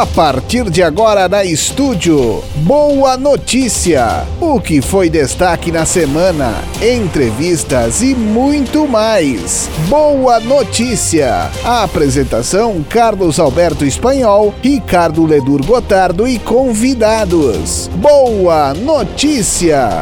A partir de agora na estúdio, Boa Notícia. O que foi destaque na semana, entrevistas e muito mais. Boa Notícia. A apresentação: Carlos Alberto Espanhol, Ricardo Ledur Gotardo e convidados. Boa Notícia.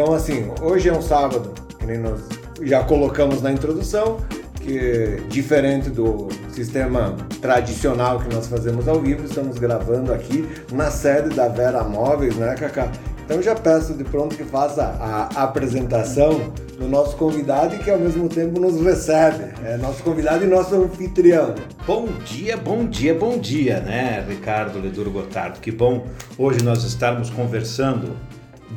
Então, assim, hoje é um sábado, que nem nós já colocamos na introdução, que diferente do sistema tradicional que nós fazemos ao vivo, estamos gravando aqui na sede da Vera Móveis, né, Cacá? Então já peço de pronto que faça a apresentação do nosso convidado e que ao mesmo tempo nos recebe. É nosso convidado e nosso anfitrião. Bom dia, bom dia, bom dia, né, Ricardo Leduro Gotardo? Que bom hoje nós estarmos conversando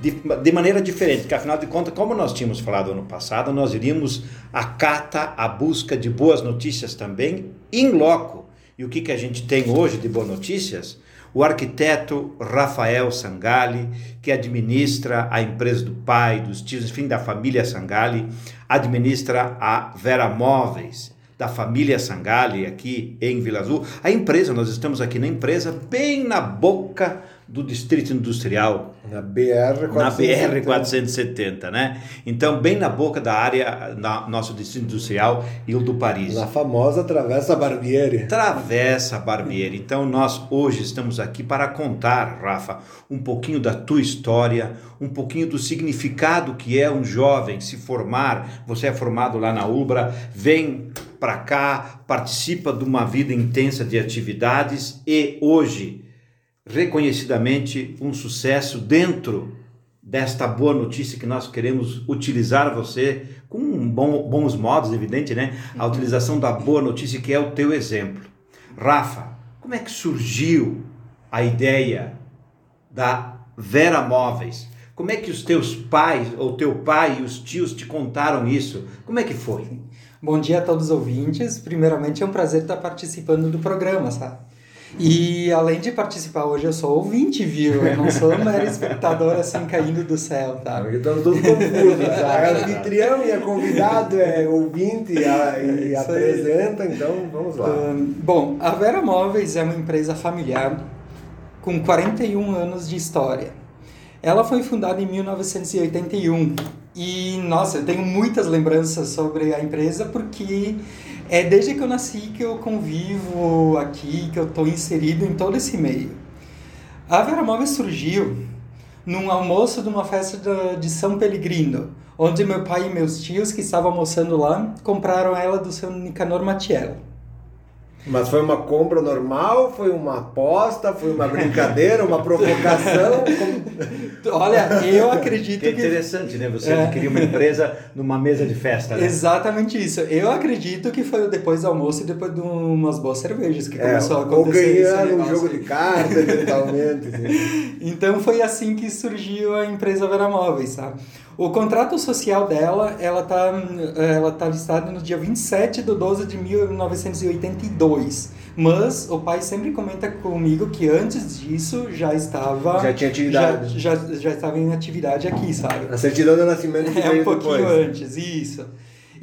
de, de, maneira diferente, porque afinal de contas, como nós tínhamos falado ano passado, nós iríamos à cata, à busca de boas notícias também, in loco. E o que, que a gente tem hoje de boas notícias? O arquiteto Rafael Sangali, que administra a empresa do pai, dos tios, enfim, da família Sangali, administra a Vera Móveis, da família Sangali, aqui em Vila Azul. A empresa, nós estamos aqui na empresa, bem na boca do Distrito Industrial. Na BR 470. Na BR 470, né? Então, bem na boca da área, na nosso Distrito Industrial e o do Paris. Na famosa Travessa Barbieri. Travessa Barbieri. Então, nós hoje estamos aqui para contar, Rafa, um pouquinho da tua história, um pouquinho do significado que é um jovem se formar. Você é formado lá na Ubra, vem para cá, participa de uma vida intensa de atividades e hoje reconhecidamente um sucesso dentro desta boa notícia que nós queremos utilizar você com bom, bons modos, evidente, né? A utilização da boa notícia que é o teu exemplo. Rafa, como é que surgiu a ideia da Vera Móveis? Como é que os teus pais, ou teu pai e os tios te contaram isso? Como é que foi? Bom dia a todos os ouvintes. Primeiramente é um prazer estar participando do programa, sabe? E além de participar hoje, eu sou ouvinte, viu? Eu não sou mero espectador assim caindo do céu, tá? Estamos todos confusos. É anfitrião e é convidado, é ouvinte e, a, e apresenta, então vamos lá. Um, bom, a Vera Móveis é uma empresa familiar com 41 anos de história. Ela foi fundada em 1981 e, nossa, eu tenho muitas lembranças sobre a empresa porque é desde que eu nasci que eu convivo aqui, que eu estou inserido em todo esse meio. A Vera Móvel surgiu num almoço de uma festa de São Pellegrino, onde meu pai e meus tios que estavam almoçando lá compraram ela do seu Nicanor Matiello. Mas foi uma compra normal? Foi uma aposta? Foi uma brincadeira? uma provocação? Olha, eu acredito que. É interessante, né? Você é... adquirir uma empresa numa mesa de festa, né? Exatamente isso. Eu acredito que foi depois do almoço e depois de umas boas cervejas que é, começou a acontecer. Ou ganhando um jogo de cartas, eventualmente. então foi assim que surgiu a empresa Vera Móveis, sabe? O contrato social dela, ela está ela tá listada no dia 27 de 12 de 1982. Mas o pai sempre comenta comigo que antes disso já estava... Já tinha atividade. Já, já, já estava em atividade aqui, sabe? A certidão de nascimento que É um pouquinho depois. antes, isso.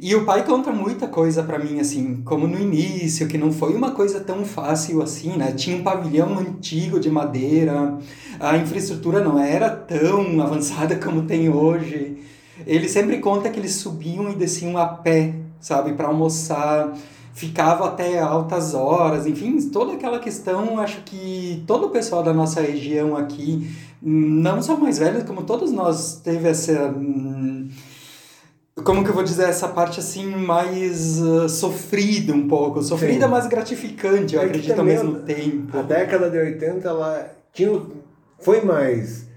E o pai conta muita coisa para mim, assim, como no início, que não foi uma coisa tão fácil assim, né? Tinha um pavilhão antigo de madeira, a infraestrutura não era tão avançada como tem hoje. Ele sempre conta que eles subiam e desciam a pé, sabe, para almoçar, ficava até altas horas, enfim, toda aquela questão, acho que todo o pessoal da nossa região aqui, não só mais velhos, como todos nós teve essa hum, como que eu vou dizer essa parte assim mais uh, sofrida um pouco, sofrida Sim. mas gratificante, eu é acredito ao mesmo tempo. A década de 80 ela tinha foi mais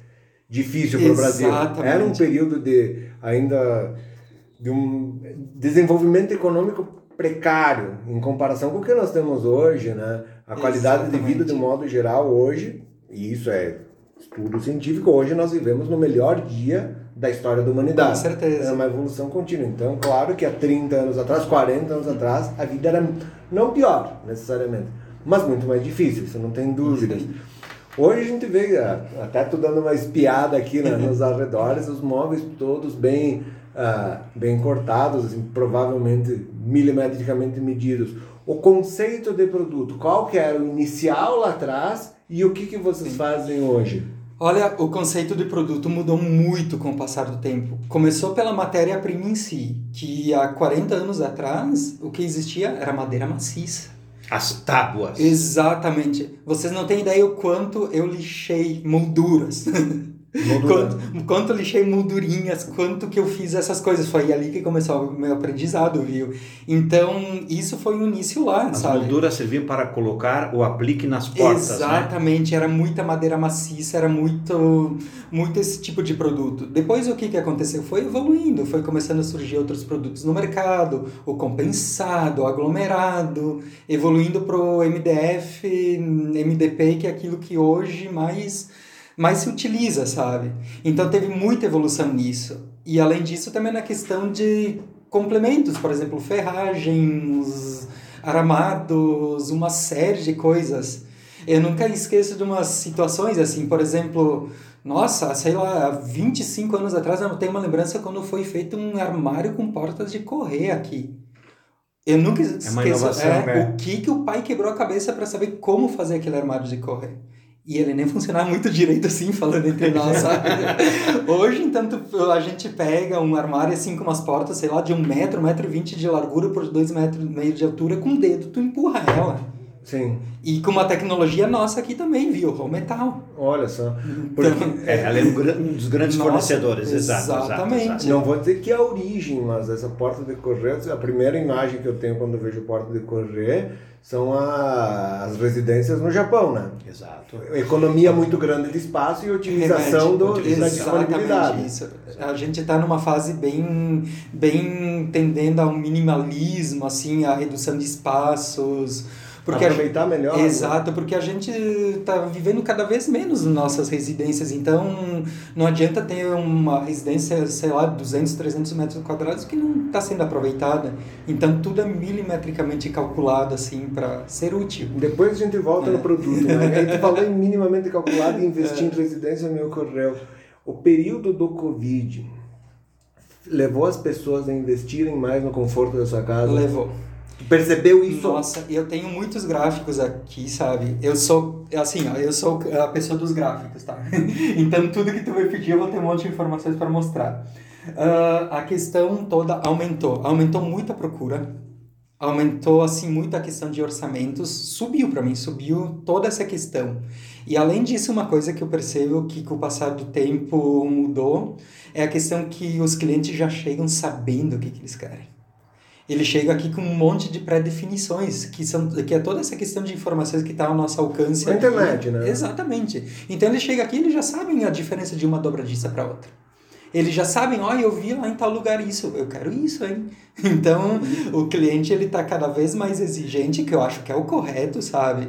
difícil para o Brasil. Era um período de ainda de um desenvolvimento econômico precário em comparação com o que nós temos hoje, né? A qualidade Exatamente. de vida de modo geral hoje, e isso é estudo científico, hoje nós vivemos no melhor dia da história da humanidade. Com certeza. É uma evolução contínua. Então, claro que há 30 anos atrás, 40 anos atrás, a vida era não pior, necessariamente, mas muito mais difícil, isso não tem dúvidas. Hoje a gente vê, até tô dando uma espiada aqui né, nos arredores, os móveis todos bem, uh, bem cortados, assim, provavelmente milimetricamente medidos. O conceito de produto, qual que era o inicial lá atrás e o que, que vocês fazem hoje? Olha, o conceito de produto mudou muito com o passar do tempo. Começou pela matéria-prima em si, que há 40 anos atrás o que existia era madeira maciça. As tábuas. Exatamente. Vocês não têm ideia o quanto eu lixei molduras. quanto, quanto lixei moldurinhas, quanto que eu fiz essas coisas. Foi ali que começou o meu aprendizado, viu? Então, isso foi o início lá, As sabe? molduras serviam para colocar o aplique nas portas, né? Exatamente, né? era muita madeira maciça, era muito, muito esse tipo de produto. Depois o que, que aconteceu? Foi evoluindo, foi começando a surgir outros produtos no mercado, o compensado, o aglomerado, evoluindo para o MDF, MDP, que é aquilo que hoje mais mais se utiliza, sabe? Então teve muita evolução nisso. E além disso, também na questão de complementos, por exemplo, ferragens, aramados, uma série de coisas. Eu nunca esqueço de umas situações assim, por exemplo, nossa, sei lá, 25 anos atrás eu tenho uma lembrança quando foi feito um armário com portas de correr aqui. Eu nunca esqueço é é, né? o que, que o pai quebrou a cabeça para saber como fazer aquele armário de correr. E ele nem funcionava muito direito assim, falando entre nós, sabe? Hoje, então, a gente pega um armário assim com umas portas, sei lá, de um metro, um metro e vinte de largura por dois metros e meio de altura, com o dedo tu empurra ela. Sim. E com uma tecnologia nossa aqui também, viu? O metal. Olha só. Porque então, é, ela é um dos grandes nossa, fornecedores, exato, exatamente. Exato, Não vou dizer que é a origem, mas essa porta de correr, a primeira imagem que eu tenho quando eu vejo porta de correr são a, as residências no Japão, né? Exato. Economia muito grande de espaço e otimização do, da disponibilidade. Isso. A gente está numa fase bem, bem tendendo ao minimalismo, assim, a redução de espaços porque aproveitar melhor. Né? Exato, né? porque a gente está vivendo cada vez menos nossas residências, então não adianta ter uma residência, sei lá, 200, 300 metros quadrados que não está sendo aproveitada. Então tudo é milimetricamente calculado assim para ser útil. Depois a gente volta é. no produto, né? A gente falou em minimamente calculado e investir é. em residência me ocorreu. O período do Covid levou as pessoas a investirem mais no conforto da sua casa? Levou percebeu isso? Nossa, eu tenho muitos gráficos aqui, sabe? Eu sou, assim, eu sou a pessoa dos gráficos, tá? então tudo que tu vai pedir eu vou ter um monte de informações para mostrar. Uh, a questão toda aumentou, aumentou muito a procura, aumentou assim muito a questão de orçamentos, subiu para mim, subiu toda essa questão. E além disso, uma coisa que eu percebo que com o passar do tempo mudou é a questão que os clientes já chegam sabendo o que, que eles querem ele chega aqui com um monte de pré-definições, que, são, que é toda essa questão de informações que está ao nosso alcance. Na internet, né? Exatamente. Então ele chega aqui e eles já sabem a diferença de uma dobradiça para outra. Eles já sabem, ó, oh, eu vi lá em tal lugar isso, eu quero isso, hein? Então, o cliente ele tá cada vez mais exigente, que eu acho que é o correto, sabe?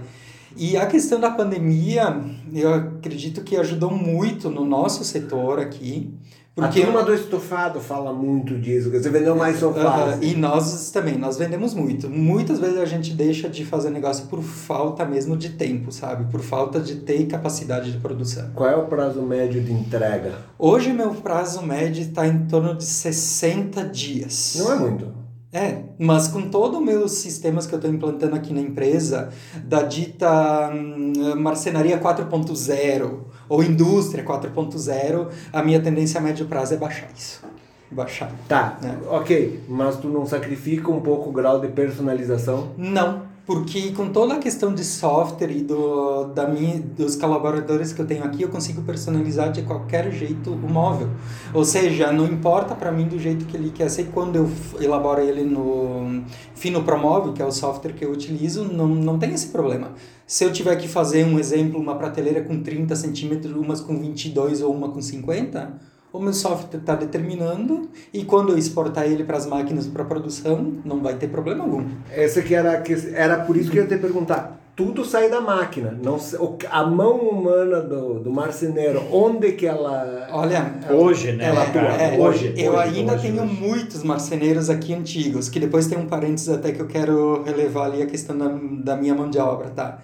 E a questão da pandemia, eu acredito que ajudou muito no nosso setor aqui, porque a turma do estofado fala muito disso, que você vendeu mais sofás. Uh, e nós também, nós vendemos muito. Muitas vezes a gente deixa de fazer negócio por falta mesmo de tempo, sabe? Por falta de ter capacidade de produção. Qual é o prazo médio de entrega? Hoje meu prazo médio está em torno de 60 dias. Não é muito. É, mas com todos os meus sistemas que eu estou implantando aqui na empresa, da dita hum, marcenaria 4.0 ou indústria 4.0, a minha tendência a médio prazo é baixar isso. Baixar. Tá, né? ok, mas tu não sacrifica um pouco o grau de personalização? Não, porque com toda a questão de software e do, da minha, dos colaboradores que eu tenho aqui, eu consigo personalizar de qualquer jeito o móvel. Ou seja, não importa para mim do jeito que ele quer ser, quando eu elaboro ele no Fino Promove, que é o software que eu utilizo, não, não tem esse problema. Se eu tiver que fazer um exemplo, uma prateleira com 30 centímetros, umas com 22 ou uma com 50 o meu software está determinando e quando eu exportar ele para as máquinas para produção, não vai ter problema algum. Essa que era, era por isso que eu ia te perguntar. Tudo sai da máquina, não a mão humana do, do marceneiro, onde que ela Olha, hoje, né? Ela atua. É, hoje, eu hoje, ainda hoje, tenho hoje. muitos marceneiros aqui antigos, que depois tem um parênteses até que eu quero relevar ali a questão da, da minha mão de obra, tá?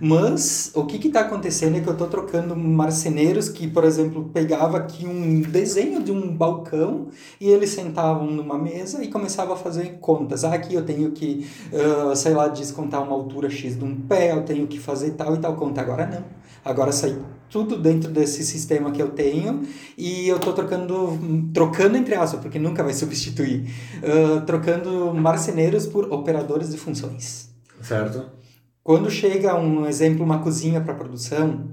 Mas o que está acontecendo é que eu estou trocando marceneiros que, por exemplo, pegava aqui um desenho de um balcão e eles sentavam numa mesa e começavam a fazer contas. Ah, aqui eu tenho que, uh, sei lá, descontar uma altura X de um pé, eu tenho que fazer tal e tal conta. Agora não. Agora sai tudo dentro desse sistema que eu tenho e eu estou trocando, trocando entre aspas, porque nunca vai substituir, uh, trocando marceneiros por operadores de funções. Certo. Quando chega um exemplo, uma cozinha para produção,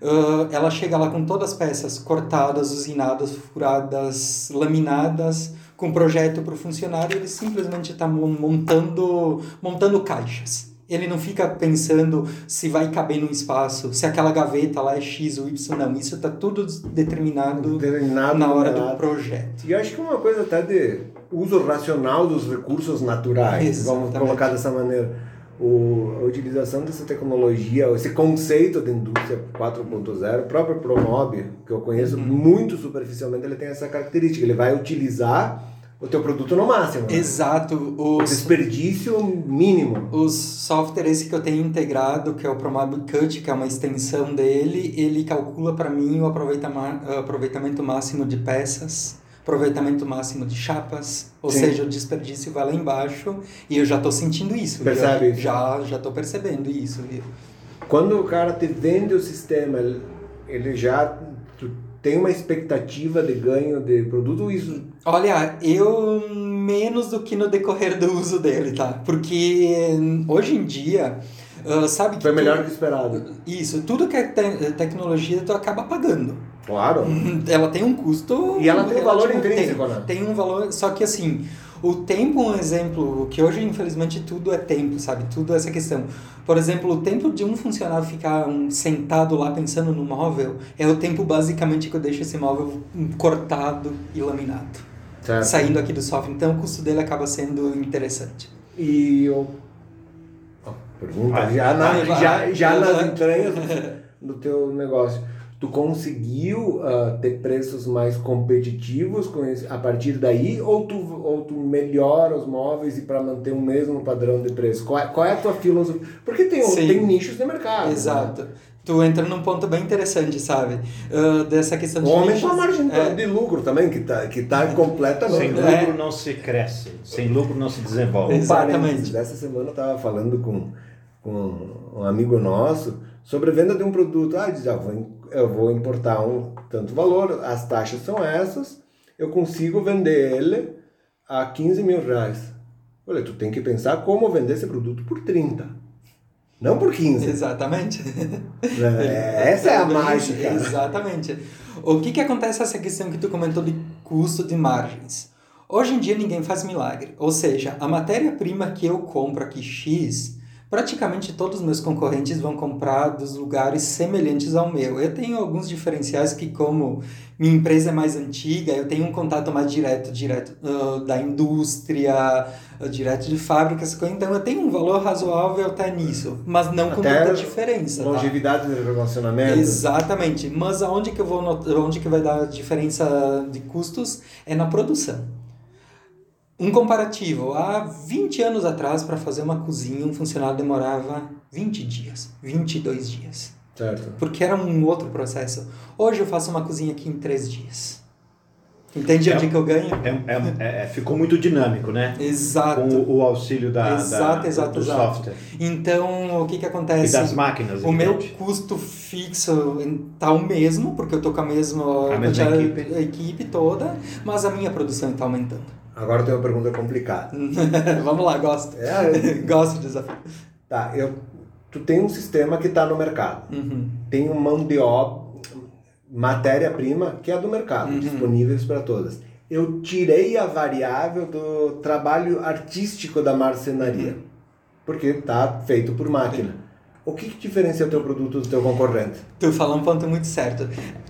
uh, ela chega lá com todas as peças cortadas, usinadas, furadas, laminadas, com projeto para o funcionário, ele simplesmente está montando, montando caixas ele não fica pensando se vai caber no espaço, se aquela gaveta lá é X ou Y, não. Isso está tudo determinado, determinado na hora do projeto. E acho que uma coisa até de uso racional dos recursos naturais, Exatamente. vamos colocar dessa maneira. O, a utilização dessa tecnologia, esse conceito de indústria 4.0, o próprio Promob, que eu conheço uhum. muito superficialmente, ele tem essa característica. Ele vai utilizar o teu produto no máximo. Né? Exato. O desperdício mínimo. Os softwares que eu tenho integrado, que é o Promab Cut, que é uma extensão dele, ele calcula para mim o aproveitamento máximo de peças, aproveitamento máximo de chapas, ou Sim. seja, o desperdício vai lá embaixo e eu já estou sentindo isso. Percebe? Viu? Já já estou percebendo isso, viu? Quando o cara te vende o sistema, ele já tem uma expectativa de ganho de produto isso? Olha, eu menos do que no decorrer do uso dele, tá? Porque hoje em dia, uh, sabe que. Foi melhor do que esperado. Isso, tudo que é te tecnologia tu acaba pagando. Claro. Ela tem um custo. E ela tem um valor intrínseco, né? Tem um valor, só que assim. O tempo, um exemplo, que hoje infelizmente tudo é tempo, sabe? Tudo é essa questão. Por exemplo, o tempo de um funcionário ficar um, sentado lá pensando no móvel é o tempo basicamente que eu deixo esse móvel cortado e laminado. Certo. Saindo aqui do software. Então o custo dele acaba sendo interessante. E eu. Oh, pergunta, já, na, já, já nas entranhas do teu negócio tu conseguiu uh, ter preços mais competitivos com esse, a partir daí ou tu, ou tu melhora os móveis e para manter o mesmo padrão de preço? Qual é, qual é a tua filosofia? Porque tem, tem nichos de mercado. Né? Exato. Né? Tu entra num ponto bem interessante, sabe? Uh, dessa questão de. Ou aumenta a margem é. de lucro também, que está que tá completamente. Sem lucro é. não se cresce, sem lucro não se desenvolve. Exatamente. Dessa semana eu estava falando com, com um amigo nosso sobre a venda de um produto. Ah, diz, ah, vou eu vou importar um tanto valor, as taxas são essas, eu consigo vender ele a 15 mil reais. Olha, tu tem que pensar como vender esse produto por 30. Não por 15. Exatamente. É, essa é a mágica. Exatamente. O que, que acontece essa questão que tu comentou de custo de margens? Hoje em dia ninguém faz milagre. Ou seja, a matéria-prima que eu compro aqui X, praticamente todos os meus concorrentes vão comprar dos lugares semelhantes ao meu. Eu tenho alguns diferenciais que, como minha empresa é mais antiga, eu tenho um contato mais direto, direto uh, da indústria, uh, direto de fábricas, então eu tenho um valor razoável até nisso, mas não com muita diferença. Tá? Longevidade tá? de relacionamento. Exatamente, mas aonde que eu vou, onde que vai dar diferença de custos é na produção. Um comparativo, há 20 anos atrás, para fazer uma cozinha, um funcionário demorava 20 dias, 22 dias. Certo. Porque era um outro processo. Hoje eu faço uma cozinha aqui em 3 dias. Entende é, onde que eu ganho? É, é, é, é, ficou muito dinâmico, né? Exato. Com o, auxílio da, exato, da, exato, do exato. software. Então, o que que acontece? E das máquinas. O meu custo fixo está o mesmo, porque eu estou com a mesma, a mesma equipe. Equipe toda, mas a minha produção está aumentando. Agora tem uma pergunta complicada. Vamos lá, gosto. É, gosto de desafio. Tá, eu, tu tem um sistema que está no mercado. Uhum. Tem uma mão de obra, matéria-prima que é do mercado, uhum. disponíveis para todas. Eu tirei a variável do trabalho artístico da marcenaria, uhum. porque está feito por máquina. O que, que diferencia o teu produto do teu concorrente? Tu falou um ponto muito certo.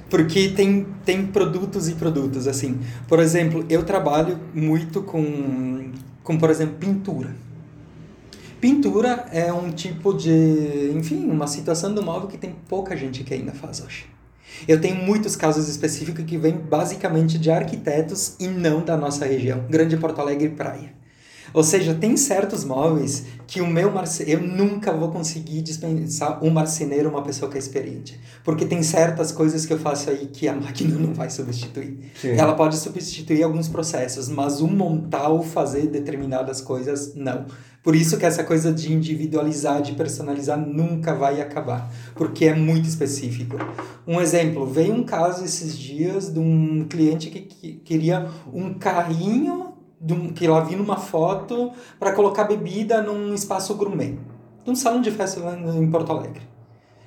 Porque tem, tem produtos e produtos, assim. Por exemplo, eu trabalho muito com, com, por exemplo, pintura. Pintura é um tipo de, enfim, uma situação do móvel que tem pouca gente que ainda faz hoje. Eu tenho muitos casos específicos que vêm basicamente de arquitetos e não da nossa região, Grande Porto Alegre Praia. Ou seja, tem certos móveis que o meu marceneiro, eu nunca vou conseguir dispensar um marceneiro, uma pessoa que é experiente. Porque tem certas coisas que eu faço aí que a máquina não vai substituir. Sim. Ela pode substituir alguns processos, mas o montar ou fazer determinadas coisas, não. Por isso que essa coisa de individualizar, de personalizar, nunca vai acabar, porque é muito específico. Um exemplo, veio um caso esses dias de um cliente que, que queria um carrinho um, que ela viu numa foto para colocar bebida num espaço gourmet, de um salão de festa lá em Porto Alegre.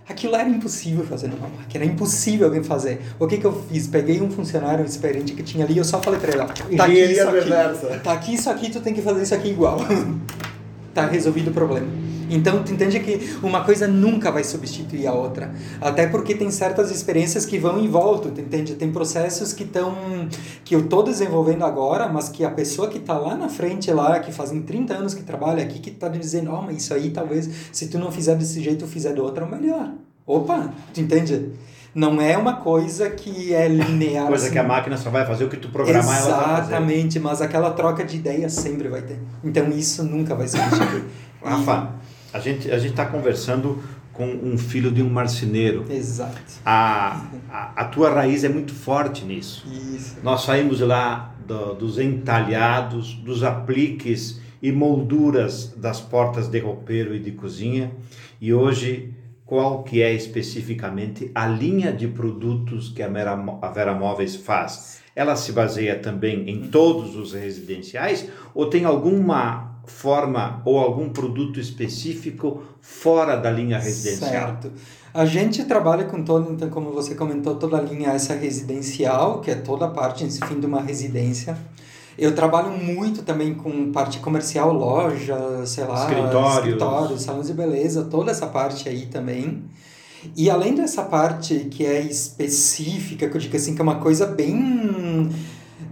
Aquilo era impossível fazer numa máquina, era impossível alguém fazer. O que que eu fiz? Peguei um funcionário experiente que tinha ali, eu só falei para ele, tá aqui isso aqui, tá aqui isso aqui, tu tem que fazer isso aqui igual. tá resolvido o problema. Então, tu entende que uma coisa nunca vai substituir a outra. Até porque tem certas experiências que vão em volta, tu entende? Tem processos que estão que eu estou desenvolvendo agora, mas que a pessoa que está lá na frente lá, que fazem 30 anos que trabalha aqui, que está dizendo, ó, oh, mas isso aí talvez se tu não fizer desse jeito, fizer do outro, é melhor. Opa, tu entende? Não é uma coisa que é linear. coisa assim. que a máquina só vai fazer o que tu programar Exatamente, ela. Exatamente, mas aquela troca de ideias sempre vai ter. Então isso nunca vai substituir. Rafa, a gente a gente está conversando com um filho de um marceneiro. Exato. A, a, a, tua raiz é muito forte nisso. Isso. Nós saímos lá do, dos entalhados, dos apliques e molduras das portas de roupeiro e de cozinha e hoje qual que é especificamente a linha de produtos que a Vera, a Vera Móveis faz. Ela se baseia também em todos os residenciais ou tem alguma forma ou algum produto específico fora da linha residencial? Certo. A gente trabalha com todo, então, como você comentou, toda a linha essa residencial, que é toda a parte, enfim, de uma residência. Eu trabalho muito também com parte comercial, loja, sei lá, escritórios, escritórios salões de beleza, toda essa parte aí também. E além dessa parte que é específica, que eu digo assim, que é uma coisa bem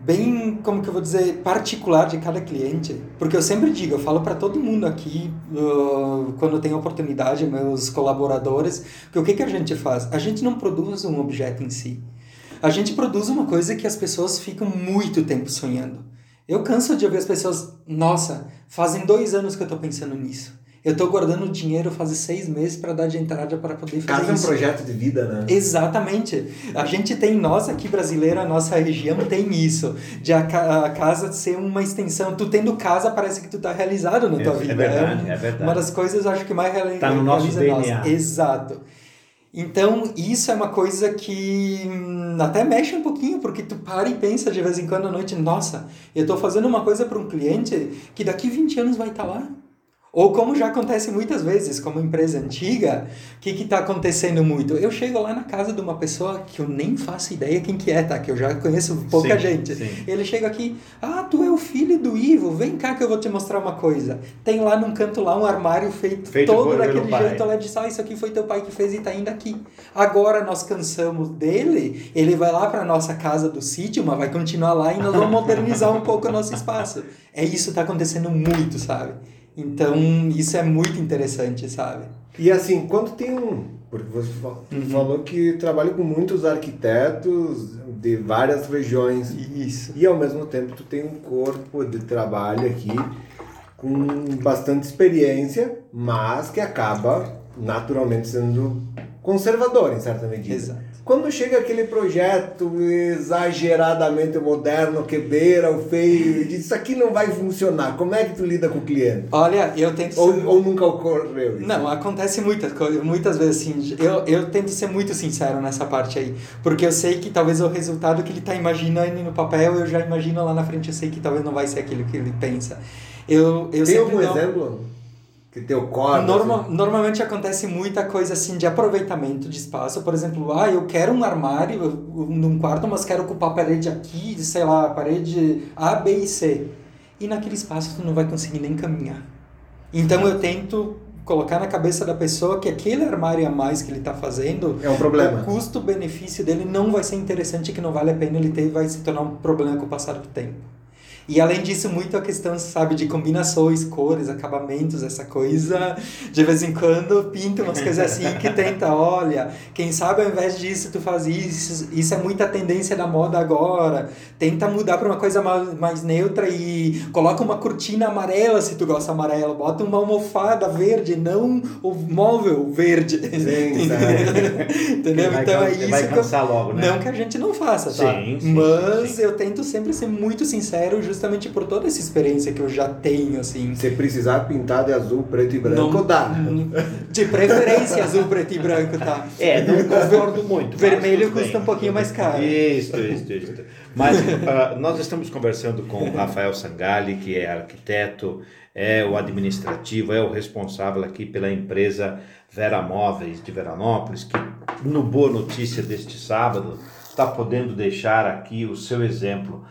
bem, como que eu vou dizer, particular de cada cliente. Porque eu sempre digo, eu falo para todo mundo aqui, uh, quando tem oportunidade, meus colaboradores, que o que, que a gente faz? A gente não produz um objeto em si. A gente produz uma coisa que as pessoas ficam muito tempo sonhando. Eu canso de ouvir as pessoas, nossa, fazem dois anos que eu estou pensando nisso. Eu estou guardando dinheiro faz seis meses para dar de entrada para poder fazer isso. é um projeto de vida, né? Exatamente. A gente tem, nós aqui brasileira, a nossa região tem isso. De a, a, casa ser uma extensão. Tu tendo casa, parece que tu tá realizado na é, tua vida. É verdade, é, é verdade. Uma das coisas, acho que mais realiza Tá no nosso DNA. Nós. Exato. Então, isso é uma coisa que hum, até mexe um pouquinho, porque tu para e pensa de vez em quando à noite, nossa, eu estou fazendo uma coisa para um cliente que daqui 20 anos vai estar tá lá. Ou como já acontece muitas vezes, como empresa antiga, o que está acontecendo muito? Eu chego lá na casa de uma pessoa que eu nem faço ideia quem que é, tá? Que eu já conheço pouca sim, gente. Sim. Ele chega aqui, ah, tu é o filho do Ivo, vem cá que eu vou te mostrar uma coisa. Tem lá num canto lá um armário feito, feito todo daquele jeito. Ela diz, ah, isso aqui foi teu pai que fez e tá indo aqui. Agora nós cansamos dele, ele vai lá para nossa casa do sítio, mas vai continuar lá e nós vamos modernizar um pouco o nosso espaço. É isso que tá acontecendo muito, sabe? Então, isso é muito interessante, sabe? E assim, quando tem um. Porque você uhum. falou que trabalha com muitos arquitetos de várias regiões. Isso. E ao mesmo tempo tu tem um corpo de trabalho aqui com bastante experiência, mas que acaba naturalmente sendo conservador em certa medida. Exato. Quando chega aquele projeto exageradamente moderno, que beira o feio, e diz, isso aqui não vai funcionar, como é que tu lida com o cliente? Olha, eu tento ou, ser... ou nunca ocorreu isso? Não, acontece muitas coisas, muitas vezes assim, eu, eu tento ser muito sincero nessa parte aí, porque eu sei que talvez o resultado que ele está imaginando no papel, eu já imagino lá na frente, eu sei que talvez não vai ser aquilo que ele pensa. Eu, eu Tem algum não... exemplo? Que tem o código. Norma, assim. Normalmente acontece muita coisa assim de aproveitamento de espaço. Por exemplo, ah, eu quero um armário num quarto, mas quero ocupar a parede aqui, sei lá, a parede A, B e C. E naquele espaço tu não vai conseguir nem caminhar. Então eu tento colocar na cabeça da pessoa que aquele armário a mais que ele está fazendo é um problema. O custo-benefício dele não vai ser interessante, que não vale a pena ele ter, vai se tornar um problema com o passar do tempo. E além disso, muito a questão, sabe, de combinações, cores, acabamentos, essa coisa. De vez em quando pinta umas coisas assim que tenta, olha, quem sabe ao invés disso tu faz isso, isso é muita tendência da moda agora. Tenta mudar para uma coisa mais, mais neutra e coloca uma cortina amarela se tu gosta amarelo, bota uma almofada verde, não o móvel verde. Sim, Entendeu? Vai então é isso vai que eu, logo, né? não que a gente não faça, tá? Sim, sim, Mas sim. eu tento sempre ser muito sincero, justamente por toda essa experiência que eu já tenho, assim. Se precisar pintar de azul, preto e branco, Não- dá. De preferência azul, preto e branco, tá? É, não concordo muito. Vermelho custa um pouquinho mais caro. Isso, isso, isso. Mas ah, nós estamos conversando com o Rafael Sangali, que é arquiteto, é o administrativo, é o responsável aqui pela empresa Vera Móveis de Veranópolis, que no Boa Notícia deste sábado está podendo deixar aqui o seu exemplo.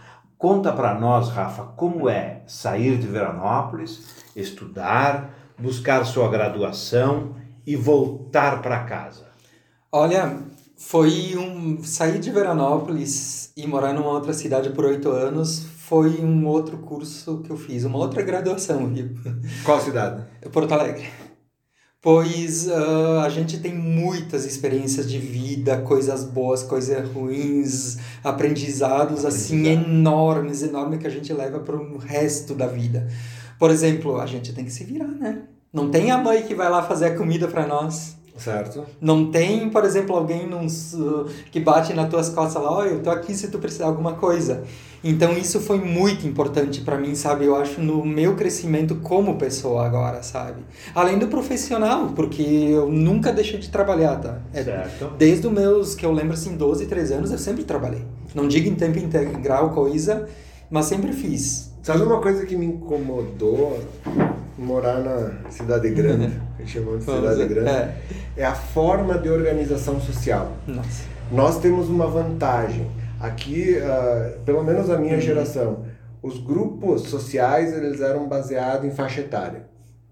Conta para nós, Rafa, como é sair de Veranópolis, estudar, buscar sua graduação e voltar para casa. Olha, foi um. Sair de Veranópolis e morar numa outra cidade por oito anos foi um outro curso que eu fiz, uma outra graduação, viu? Qual cidade? Porto Alegre. Pois ah, a gente tem muitas experiências de vida, coisas boas, coisas ruins, aprendizados assim enormes, enormes que a gente leva para o resto da vida. Por exemplo, a gente tem que se virar, né? Não tem a mãe que vai lá fazer a comida para nós. Certo. Não tem, por exemplo, alguém num, que bate nas tuas costas lá, ó, eu tô aqui se tu precisar de alguma coisa. Então isso foi muito importante para mim, sabe? Eu acho no meu crescimento como pessoa agora, sabe? Além do profissional, porque eu nunca deixei de trabalhar, tá? É, Certo. Desde os meus, que eu lembro assim, 12, 13 anos, eu sempre trabalhei. Não digo em tempo integral coisa, mas sempre fiz. Sabe uma coisa que me incomodou morar na cidade grande, que chamamos de cidade grande, É. é a forma de organização social. Nossa. Nós temos uma vantagem. Aqui, ah, pelo menos a minha geração, os grupos sociais eles eram baseados em faixa etária.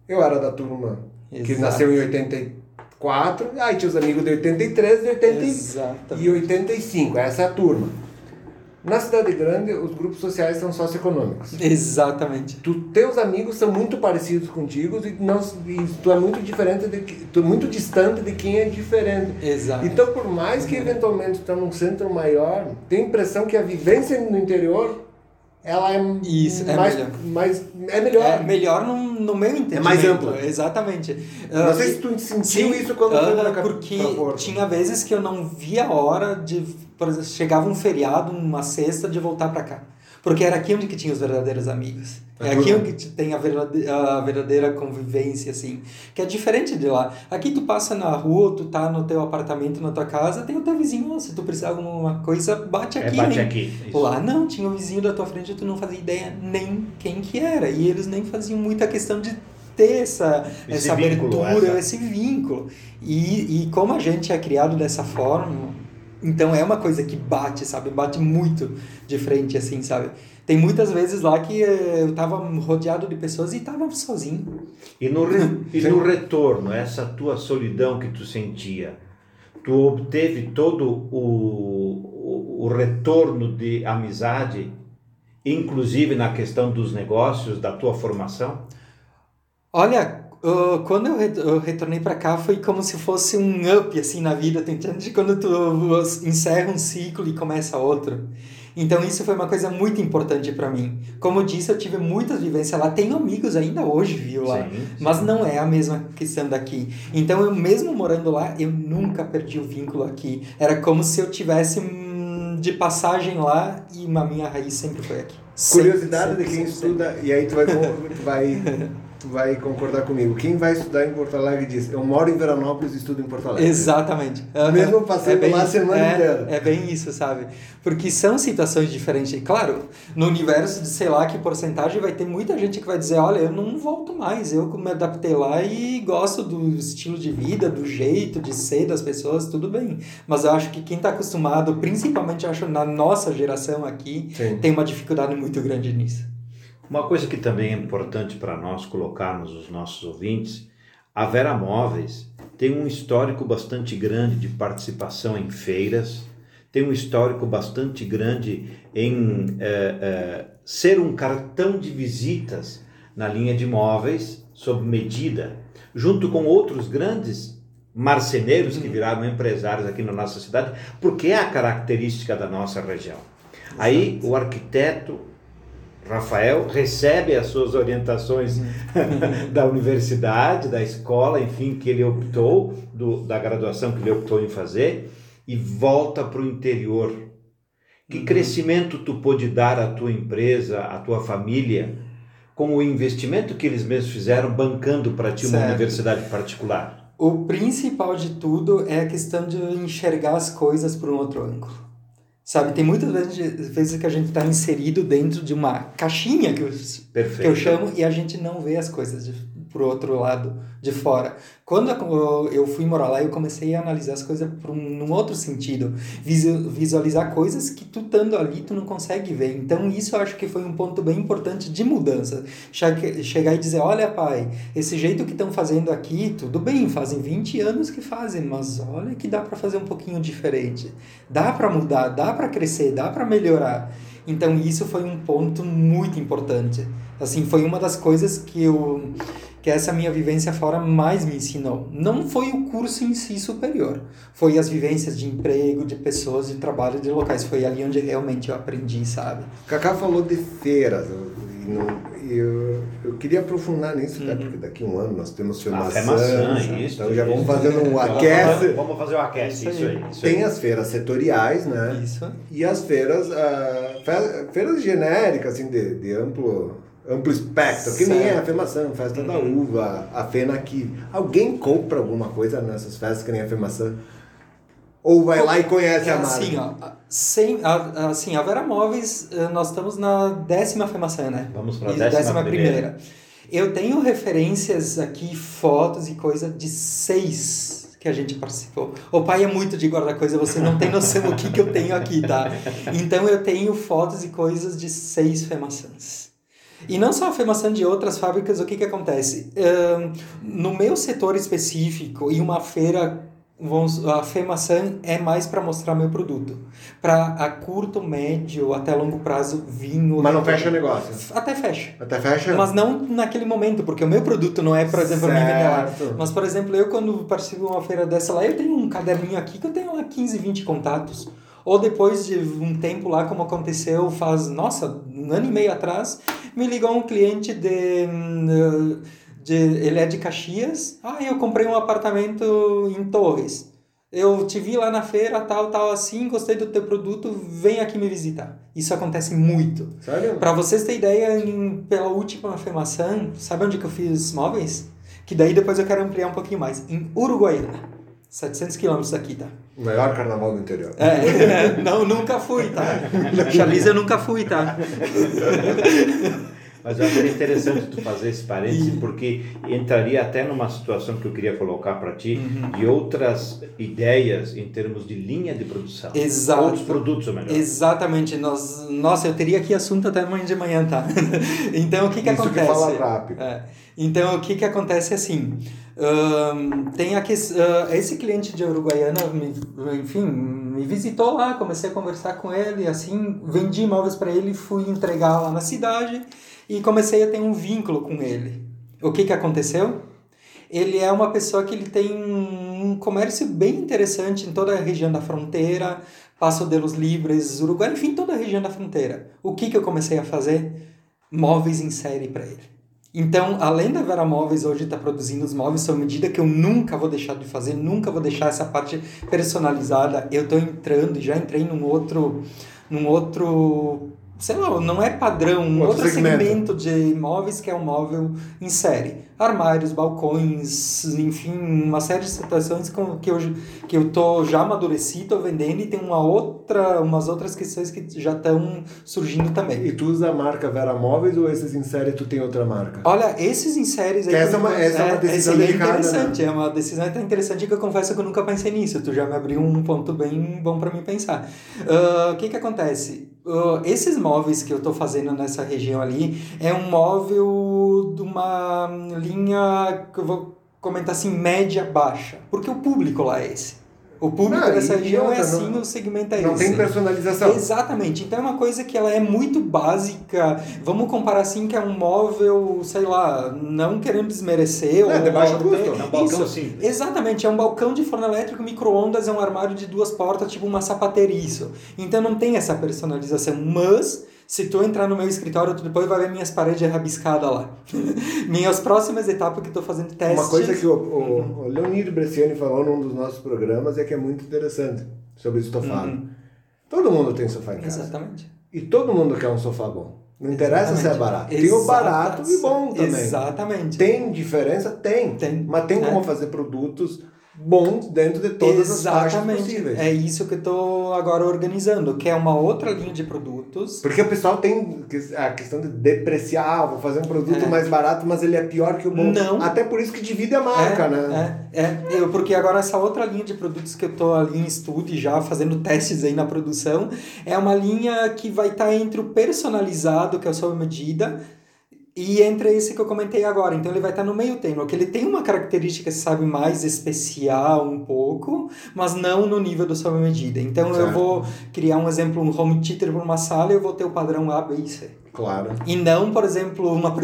Eu era da turma que Exato. nasceu em 84, aí tinha os amigos de 83, de 80 e- Exatamente. e 85, essa é a turma. Na cidade grande, os grupos sociais são socioeconômicos. Exatamente. Tu, teus amigos são muito parecidos contigo e, não, e tu é muito diferente de, tu é muito distante de quem é diferente. Exato. Então, por mais que eventualmente tu tá num centro maior, tem a impressão que a vivência no interior ela é Isso, é mais, melhor. mais é melhor. É melhor no, no meu entendimento. mais amplo. Exatamente. Não Ah, sei se tu sentiu Sim, isso quando foi ah, pra cá- Porque tinha vezes que eu não via a hora de, por exemplo, chegava um feriado, uma sexta, de voltar para cá. Porque era aqui onde que tinha os verdadeiros amigos. É aqui turma. onde que tem a verdadeira, a verdadeira convivência, assim. Que é diferente de lá. Aqui tu passa na rua, tu tá no teu apartamento, na tua casa, tem o teu vizinho, se tu precisar de alguma coisa, bate É, aqui. bate né? aqui. Isso. Lá não, tinha o vizinho da tua frente e tu não fazia ideia nem quem que era. E eles nem faziam muita questão de ter essa, Esse essa vínculo, abertura, essa- esse vínculo. E, e como a gente é criado dessa forma, então é uma coisa que bate, sabe? Bate muito de frente, assim, sabe? Tem muitas vezes lá que eh, eu tava rodeado de pessoas e tava sozinho. E no, re- e no retorno, essa tua solidão que tu sentia, tu obteve todo o, o, o retorno de amizade, inclusive na questão dos negócios, da tua formação? Olha, uh, quando eu, re- eu retornei pra cá foi como se fosse um up assim na vida, entende? Quando tu encerra um ciclo e começa outro. Então isso foi uma coisa muito importante pra mim. Como eu disse, eu tive muitas vivências lá, tenho amigos ainda hoje, viu lá. Sim, sim. Mas não é a mesma questão daqui. Então eu mesmo morando lá, eu nunca perdi o vínculo aqui. Era como se eu tivesse hum, de passagem lá e a minha raiz sempre foi aqui. Sempre, Curiosidade sempre, de quem sempre, sempre. estuda, e aí tu vai, tu vai, tu vai concordar comigo. Quem vai estudar em Porto Alegre diz: Eu moro em Veranópolis e estudo em Porto Alegre. Exatamente. Mesmo passando bem lá a semana é, inteira. É bem isso, sabe? Porque são situações diferentes. Claro, no universo de sei lá que porcentagem vai ter muita gente que vai dizer, olha, eu não volto mais, eu me adaptei lá e gosto do estilo de vida, do jeito de ser das pessoas, tudo bem. Mas eu acho que quem está acostumado, principalmente acho na nossa geração aqui, Sim. tem uma dificuldade muito grande nisso. Uma coisa que também é importante para nós colocarmos os nossos ouvintes, a Vera Móveis tem um histórico bastante grande de participação em feiras, tem um histórico bastante grande em é, é, ser um cartão de visitas na linha de imóveis sob medida, junto com outros grandes marceneiros que viraram empresários aqui na nossa cidade, porque é a característica da nossa região. Aí o arquiteto Rafael recebe as suas orientações da universidade, da escola, enfim, que ele optou, do, da graduação que ele optou em fazer, e volta para o interior. Que uhum. crescimento tu pôde dar à tua empresa, à tua família, com o investimento que eles mesmos fizeram, bancando para ti uma certo. universidade particular? O principal de tudo é a questão de enxergar as coisas por um outro ângulo. Sabe, tem muitas vezes, vezes que a gente está inserido dentro de uma caixinha que eu, que eu chamo e a gente não vê as coisas de, por outro lado de fora. Quando eu fui morar lá, eu comecei a analisar as coisas por um, outro sentido, visualizar coisas que tu estando ali tu não consegue ver. Então isso eu acho que foi um ponto bem importante de mudança. Chegar e dizer, olha pai, esse jeito que estão fazendo aqui, tudo bem, fazem 20 anos que fazem, mas olha que dá para fazer um pouquinho diferente. Dá para mudar, dá para crescer, dá para melhorar. Então isso foi um ponto muito importante. Assim, foi uma das coisas que eu que essa minha vivência fora mais me ensinou. Não foi o curso em si superior, foi as vivências de emprego, de pessoas, de trabalho, de locais. Foi ali onde realmente eu aprendi, sabe? Cacá falou de feiras. Eu, eu, eu queria aprofundar nisso, uhum. porque daqui a um ano nós temos Femaçã. Ah, isso. Então já vamos fazendo um aquece. Vamos fazer o um aquece, isso aí. Isso Tem as feiras setoriais, né? Isso. E as feiras, uh, feiras genéricas, assim, de, de amplo amplo espectro, que nem é a Femação, Festa uhum. da Uva, a Fena aqui. Alguém compra alguma coisa nessas festas que nem a Femação? Ou vai lá e conhece é a marca? Assim, ó, sem, a, assim, a Vera Móveis, eh, nós estamos na décima Femação, né? Vamos para a décima, décima primeira. primeira. Eu tenho referências aqui, fotos e coisa de seis que a gente participou. O pai é muito de guardar coisa, você não tem noção o que, que eu tenho aqui, tá? Então eu tenho fotos e coisas de seis Femaçãs. E não só a afirmação de outras fábricas, o que, que acontece? Um, no meu setor específico, e uma feira, vamos, a afirmação é mais para mostrar meu produto. Para a curto, médio, até longo prazo, vinho. Mas não fecha o negócio? Até fecha. Até fecha? Mas não naquele momento, porque o meu produto não é, por exemplo, certo. mim vender Mas, por exemplo, eu quando participo de uma feira dessa lá, eu tenho um caderninho aqui que eu tenho lá 15, 20 contatos ou depois de um tempo lá, como aconteceu faz, nossa, um ano e meio atrás, me ligou um cliente de, de ele é de Caxias, ah, eu comprei um apartamento em Torres, eu te vi lá na feira, tal, tal, assim, gostei do teu produto, vem aqui me visitar. Isso acontece muito. Sério? Para vocês terem ideia, em, pela última afirmação, sabe onde que eu fiz móveis? Que daí depois eu quero ampliar um pouquinho mais. Em Uruguaiana. 700 quilômetros daqui, tá? O melhor carnaval do interior. É, não, nunca fui, tá? Chalice eu nunca fui, tá? Mas eu acho interessante tu fazer esse parênteses, porque entraria até numa situação que eu queria colocar para ti, uhum. de outras ideias em termos de linha de produção. Exato. Outros produtos, ou melhor. Exatamente. Nós, nossa, eu teria aqui assunto até amanhã de manhã, tá? então, o que que Isso acontece? Que fala rápido. É. Então, o que que acontece assim... Tem a que, uh, esse cliente de Uruguaiana, me, enfim, me visitou lá, comecei a conversar com ele, assim, vendi imóveis para ele, fui entregar lá na cidade e comecei a ter um vínculo com ele. O que que aconteceu? Ele é uma pessoa que ele tem um comércio bem interessante em toda a região da fronteira, Passo de los Libres, Uruguai, enfim, toda a região da fronteira. O que que eu comecei a fazer? Móveis em série para ele. Então, além da Vera Móveis hoje estar tá produzindo os móveis sob medida que eu nunca vou deixar de fazer, nunca vou deixar essa parte personalizada, eu estou entrando já entrei num outro, num outro sei lá, não é padrão, um outro, outro segmento. segmento. de imóveis que é um móvel em série. Armários, balcões, enfim, uma série de situações que, eu, que eu tô já amadureci, tô vendendo e tem uma outra, umas outras questões que já estão surgindo também. E tu usa a marca Vera Móveis ou esses em série tu tem outra marca? Olha, esses em séries... Aí, essa, é uma, essa é, uma decisão é, é interessante, né? é uma decisão até interessante que eu confesso que eu nunca pensei nisso. Tu já me abriu um ponto bem bom para mim pensar. Uh, o que que acontece? Uh, esses móveis que eu estou fazendo nessa região ali é um móvel de uma linha que eu vou comentar assim média baixa porque o público lá é esse O público Não, dessa região é assim, não- o segmento é Não esse. tem personalização. Exatamente. Então é uma coisa que ela é muito básica. Vamos comparar assim que é um móvel, sei lá, não querendo desmerecer. É, ou de baixo custo. É um balcão simples. Exatamente, é um balcão de forno elétrico, micro-ondas, é um armário de duas portas, tipo uma sapateria isso. Então não tem essa personalização, mas se tu entrar no meu escritório, tu depois vai ver minhas paredes rabiscadas lá. minhas próximas etapas que eu tô fazendo testes. Uma coisa que o, o, o Leonir Bresciani falou num dos nossos programas é que é muito interessante sobre estofado. Todo mundo tem sofá em casa. Exatamente. E todo mundo quer um sofá bom. Não interessa se é Exatamente. barato. Tem o barato e bom também. Exatamente. Tem diferença? Tem. Tem. Mas tem como É. fazer produtos bons dentro de todas as faixas possíveis. É isso que eu tô agora organizando, que é uma outra linha de produtos. Porque o pessoal tem a questão de depreciar, ah, vou fazer um produto É. mais barato, mas ele é pior que o bom. Não. Até por isso que divide a marca, é, né? É, é. Eu, porque agora essa outra linha de produtos que eu tô ali em estúdio já fazendo testes aí na produção é uma linha que vai estar entre o personalizado, que é o sob medida, e entre esse que eu comentei agora. Então ele vai estar no meio termo, que ele tem uma característica, sabe, mais especial um pouco, mas não no nível do sob medida. Então eu Certo. vou criar um exemplo, um home theater para uma sala, eu vou ter o padrão A, B e C. Claro. E não, por exemplo, uma,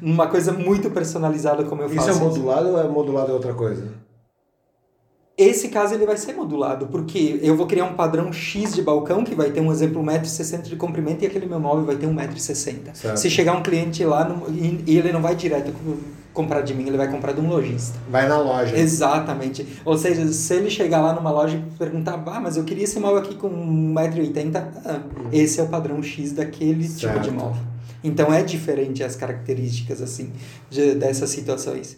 uma coisa muito personalizada como eu Isso faço. é modulado ou é modulado é outra coisa? Esse caso ele vai ser modulado, porque eu vou criar um padrão X de balcão que vai ter um exemplo 1,60m de comprimento e aquele meu móvel vai ter 1,60m. Certo. Se chegar um cliente lá e ele não vai direto comprar de mim, ele vai comprar de um lojista. Vai na loja. Exatamente. Ou seja, se ele chegar lá numa loja e perguntar, ah, mas eu queria esse móvel aqui com 1,80m, ah, esse é o padrão X daquele tipo Certo. de móvel. Então é diferente as características assim de- dessas situações.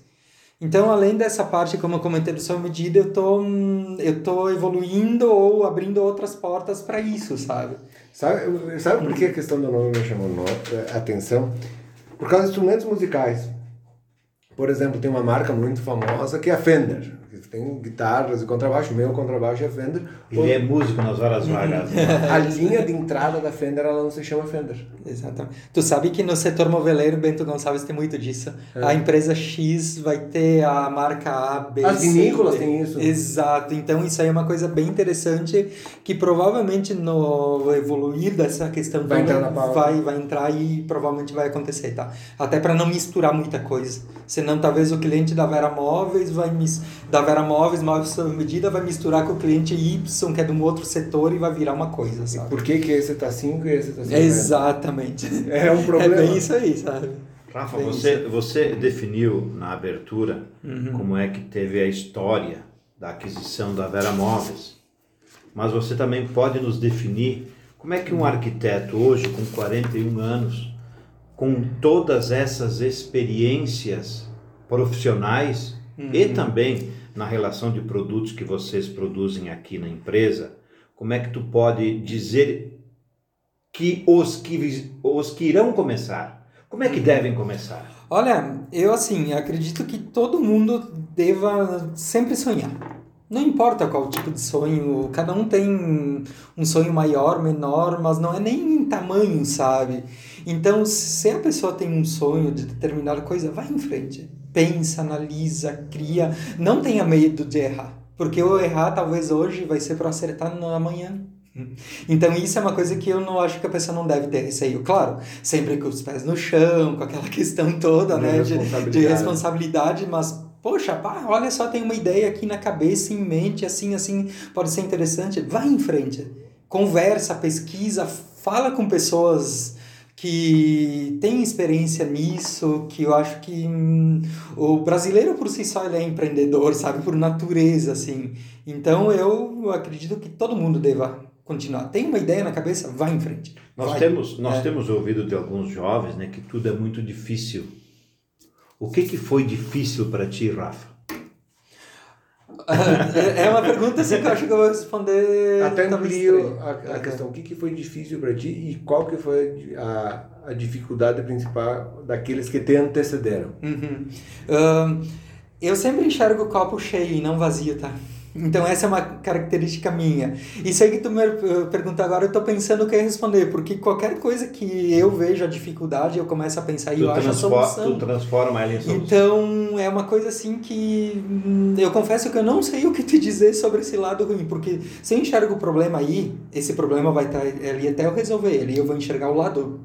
Então, além dessa parte, como eu comentei do sob medida, eu tô, hum, eu tô evoluindo ou abrindo outras portas para isso, sabe? Sabe, sabe por que a questão do nome me chamou eh, atenção? Por causa de instrumentos musicais. Por exemplo, tem uma marca muito famosa que é a Fender. Tem guitarras e contrabaixo. Meu contrabaixo é Fender. Ele é músico nas horas vagas. né? A linha de entrada da Fender ela não se chama Fender. Exatamente. Tu sabe que no setor moveleiro, Bento Gonçalves tem muito disso. A empresa X vai ter a marca A, B, As vinícolas têm isso. Exato. Então isso aí é uma coisa bem interessante que provavelmente no evoluir dessa questão Vai toda, entrar vai, vai entrar e provavelmente vai acontecer, tá? Até para não misturar muita coisa. Senão talvez o cliente da Vera Móveis vai mis... da Vera Móveis, móveis sob medida, vai misturar com o cliente Y, que é de um outro setor e vai virar uma coisa, sabe? Por que, que esse tá 5 e esse tá 5? Exatamente. É um problema. É bem isso aí, sabe? Rafa, Bem você, você definiu na abertura Uhum. como é que teve a história da aquisição da Vera Móveis, mas você também pode nos definir como é que um arquiteto hoje, com 41 anos, com todas essas experiências profissionais e também na relação de produtos que vocês produzem aqui na empresa, como é que tu pode dizer que os que, os que irão começar, como é que devem começar? Olha, eu assim, acredito que todo mundo deva sempre sonhar. Não importa qual tipo de sonho, cada um tem um sonho maior, menor, mas não é nem em tamanho, sabe? Então, se a pessoa tem um sonho de determinada coisa, vai em frente. Pensa, analisa, cria. Não tenha medo de errar. Porque o errar, talvez hoje, vai ser para acertar no amanhã. Então, isso é uma coisa que eu não acho que a pessoa não deve ter receio. Claro, sempre com os pés no chão, com aquela questão toda, De né? De, de responsabilidade. responsabilidade, mas, poxa, pá, olha só, tem uma ideia aqui na cabeça, em mente, assim, assim, pode ser interessante. Vai em frente. Conversa, pesquisa, fala com pessoas que têm experiência nisso, que eu acho que hum, o brasileiro por si só ele é empreendedor, sabe, por natureza, assim. Então eu acredito que todo mundo deva continuar. Tem uma ideia na cabeça, vai em frente. Nós Vai. temos, nós É. temos ouvido de alguns jovens né, que tudo é muito difícil. O que, que foi difícil para ti, Rafa? É é uma pergunta assim que eu acho que eu vou responder. Até amplio estranho. a, a questão, o que, que foi difícil para ti e qual que foi a, a dificuldade principal daqueles que te antecederam? Uhum. Eu sempre enxergo o copo cheio e não vazio, tá? Então essa é uma característica minha. Isso aí que tu me pergunta agora, eu estou pensando o que responder, porque qualquer coisa que eu vejo a dificuldade, eu começo a pensar e eu acho a solução. Tu transforma ela em solução. Então é uma coisa assim que hum, eu confesso que eu não sei o que te dizer sobre esse lado ruim, porque se eu enxergo o problema aí, esse problema vai estar ali até eu resolver ele, eu vou enxergar o lado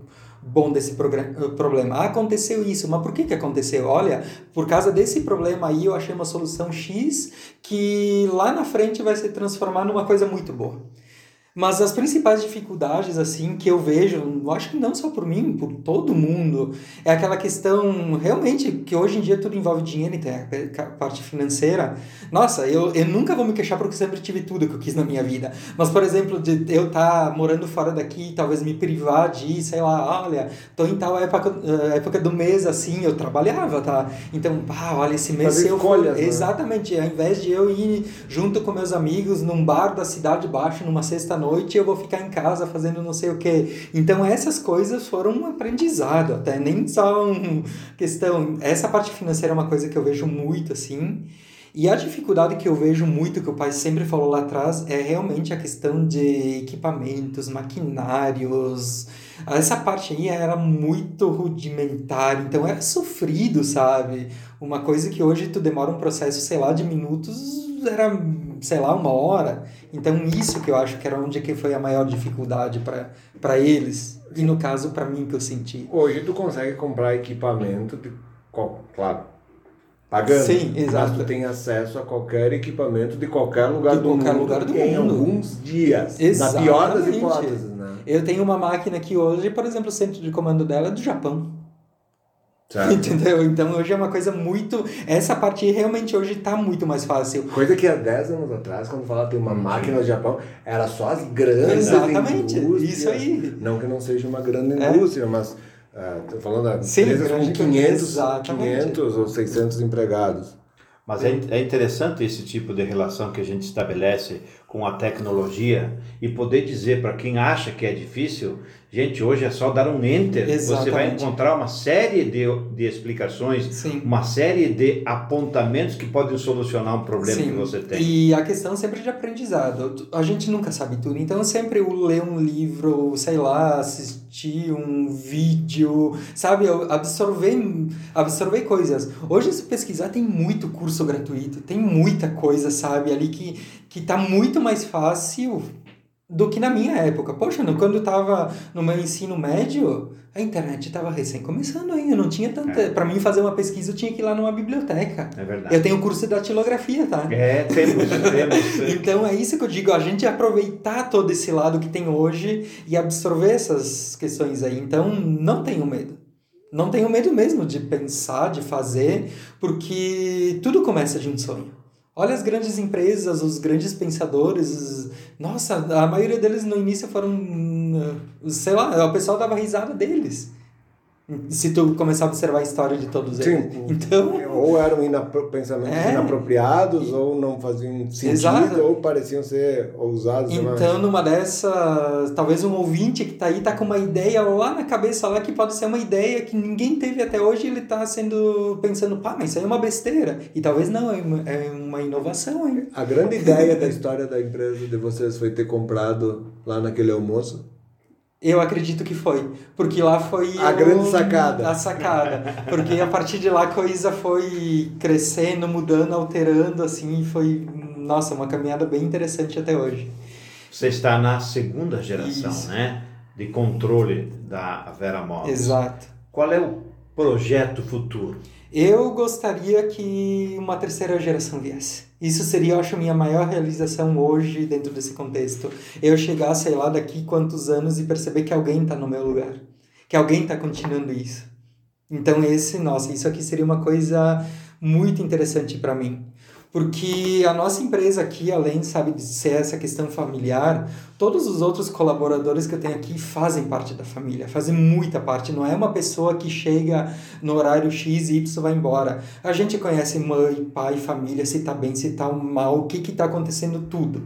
bom desse eh, problema. Ah, aconteceu isso, mas por que, que aconteceu? Olha, por causa desse problema aí eu achei uma solução X que lá na frente vai se transformar numa coisa muito boa. Mas as principais dificuldades, assim, que eu vejo, eu acho que não só por mim, por todo mundo, é aquela questão, realmente, que hoje em dia tudo envolve dinheiro, então é a parte financeira. Nossa, eu, eu nunca vou me queixar porque sempre tive tudo que eu quis na minha vida. Mas, por exemplo, de eu estar tá morando fora daqui, talvez me privar de, sei lá, olha, tô em tal época, eh, época do mês, assim, eu trabalhava, tá? Então, ah, olha, esse mês eu... Escolhas, né? Exatamente, ao invés de eu ir junto com meus amigos num bar da cidade baixa, numa sexta-noite, noite eu vou ficar em casa fazendo não sei o que. Então essas coisas foram um aprendizado, até nem só uma questão. Essa parte financeira é uma coisa que eu vejo muito assim. E a dificuldade que eu vejo muito, que o pai sempre falou lá atrás, é realmente a questão de equipamentos, maquinários. Essa parte aí era muito rudimentar, então era sofrido, sabe? Uma coisa que hoje tu demora um processo, sei lá, de minutos, era, sei lá, uma hora. Então, isso que eu acho que era onde que foi a maior dificuldade para eles. E no caso, para mim, que eu senti. Hoje, tu consegue comprar equipamento, de, claro, pagando. Sim, exato. Mas tu tem acesso a qualquer equipamento de qualquer lugar, de do, qualquer mundo, lugar do em mundo. alguns dias. Exatamente. Na pior das hipóteses, né? Eu tenho uma máquina que hoje, por exemplo, o centro de comando dela é do Japão. Certo. Entendeu? Então hoje é uma coisa muito. Essa parte realmente hoje está muito mais fácil. Coisa que há 10 anos atrás, quando falava tem uma máquina no Japão, era só as grandes Exatamente, indústrias. isso aí. Não que não seja uma grande É. indústria, mas estou falando da Sim, empresas com grande- 500, exatamente. 500 ou 600 empregados. Mas é, é interessante esse tipo de relação que a gente estabelece com a tecnologia e poder dizer para quem acha que é difícil, gente, hoje é só dar um enter, você vai Exatamente. encontrar uma série de, de explicações, Sim. uma série de apontamentos que podem solucionar um problema Sim. que você tem. E a questão sempre de aprendizado. A gente nunca sabe tudo. Então, sempre ler um livro, sei lá, assistir um vídeo, sabe? Absorver, absorver coisas. Hoje, se pesquisar, tem muito curso gratuito, tem muita coisa, sabe? Ali que, que tá muito mais fácil do que na minha época. Poxa, no- quando eu tava no meu ensino médio, a internet estava recém começando ainda, não tinha tanta... É. Para mim fazer uma pesquisa, eu tinha que ir lá numa biblioteca. É verdade. Eu tenho curso de datilografia, tá? É, temos, temos. Então é isso que eu digo, a gente aproveitar todo esse lado que tem hoje e absorver essas questões aí. Então não tenho medo. Não tenho medo mesmo de pensar, de fazer, porque tudo começa de um sonho. Olha as grandes empresas, os grandes pensadores. os- Nossa, a maioria deles no início foram. Sei lá, o pessoal dava risada deles. Se tu começar a observar a história de todos eles. Sim. Então. Ou eram inapro pensamentos É. inapropriados, ou não faziam sentido, Exato. ou pareciam ser ousados demais. Então, numa dessas, talvez um ouvinte que tá aí tá com uma ideia lá na cabeça lá que pode ser uma ideia que ninguém teve até hoje ele tá sendo pensando, pá, mas isso aí é uma besteira. E talvez não, é uma, é uma inovação, hein? A grande ideia da história da empresa de vocês foi ter comprado lá naquele almoço. Eu acredito que foi, porque lá foi A grande sacada. A sacada, porque a partir de lá a coisa foi crescendo, mudando, alterando assim, e foi, nossa, uma caminhada bem interessante até hoje. Você está na segunda geração, Isso. né? De controle da Vera Móveis. Exato. Qual é o projeto futuro? Eu gostaria que uma terceira geração viesse. Isso seria, eu acho, minha maior realização hoje dentro desse contexto. Eu chegar, sei lá, daqui quantos anos e perceber que alguém está no meu lugar. Que alguém está continuando isso. Então, esse, nossa, isso aqui seria uma coisa muito interessante para mim. Porque a nossa empresa aqui, além, sabe, de ser essa questão familiar, todos os outros colaboradores que eu tenho aqui fazem parte da família, fazem muita parte. Não é uma pessoa que chega no horário X e Y vai embora. A gente conhece mãe, pai, família, se tá bem, se tá mal, o que que tá acontecendo, tudo.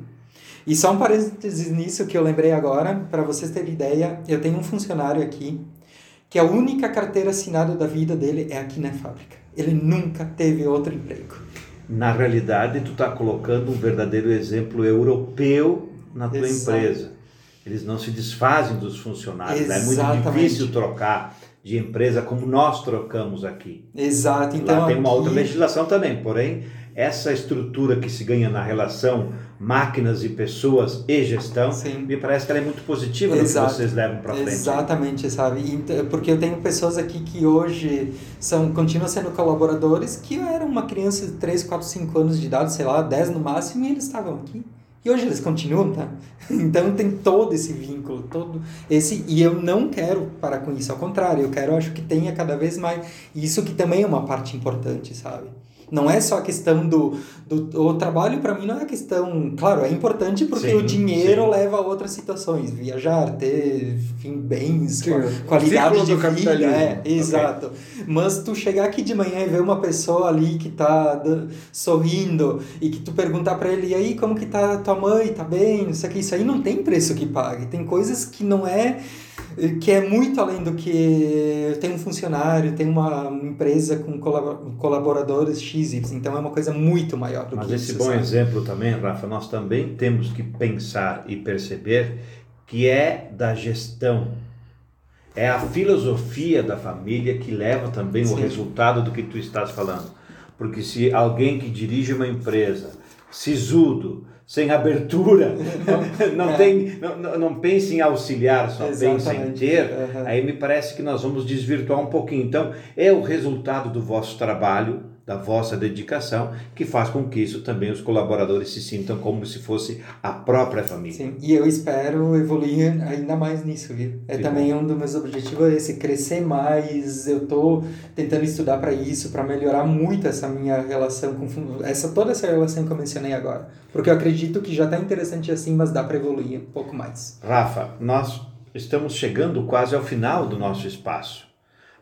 E só um parênteses nisso que eu lembrei agora, para vocês terem ideia, eu tenho um funcionário aqui que a única carteira assinada da vida dele é aqui na fábrica. Ele nunca teve outro emprego. Na realidade, tu está colocando um verdadeiro exemplo europeu na tua Exato. empresa. Eles não se desfazem dos funcionários. É muito difícil trocar de empresa como nós trocamos aqui. Exato. Então Lá tem uma aqui- outra legislação também, porém, essa estrutura que se ganha na relação máquinas e pessoas e gestão, Sim. me parece que ela é muito positiva no Exato. que vocês levam para frente. Exatamente, sabe? Ent- Porque eu tenho pessoas aqui que hoje são continuam sendo colaboradores que eram uma criança de 3, 4, 5 anos de idade, sei lá, 10 no máximo, e eles estavam aqui. E hoje eles continuam, tá? Então tem todo esse vínculo, todo esse e eu não quero parar com isso, ao contrário, eu quero, acho que tenha cada vez mais isso que também é uma parte importante, sabe? Não é só a questão do, do o trabalho para mim não é questão, claro, é importante porque Sim, o dinheiro sim. leva a outras situações, viajar, ter enfim, bens, Sim, qualidade de vida, é, exato. Mas tu chegar aqui de manhã e ver uma pessoa ali que tá sorrindo e que tu perguntar para ele, e aí, como que tá tua mãe? Tá bem? Não sei o que, isso aí não tem preço que pague. Tem coisas que não é que é muito além do que tem um funcionário, tem uma empresa com colabo- colaboradores X, então é uma coisa muito maior do Mas que esse isso. bom sabe? exemplo também, Rafa, nós também temos que pensar e perceber que é da gestão. É a filosofia da família que leva também o Sim. resultado do que tu estás falando. Porque se alguém que dirige uma empresa, sisudo, sem abertura, não, tem, não, não, pensa em auxiliar, só pensa em Exatamente. ter, Aham. aí me parece que nós vamos desvirtuar um pouquinho. Então, é o resultado do vosso trabalho, da vossa dedicação, que faz com que isso também os colaboradores se sintam como se fosse a própria família. Sim, e eu espero evoluir ainda mais nisso, viu? É Que também um dos meus objetivos é esse, crescer mais. Eu tô tentando estudar para isso, para melhorar muito essa minha relação com essa toda essa relação que eu mencionei agora, porque eu acredito que já tá interessante assim, mas dá para evoluir um pouco mais. Rafa, nós estamos chegando quase ao final do nosso espaço.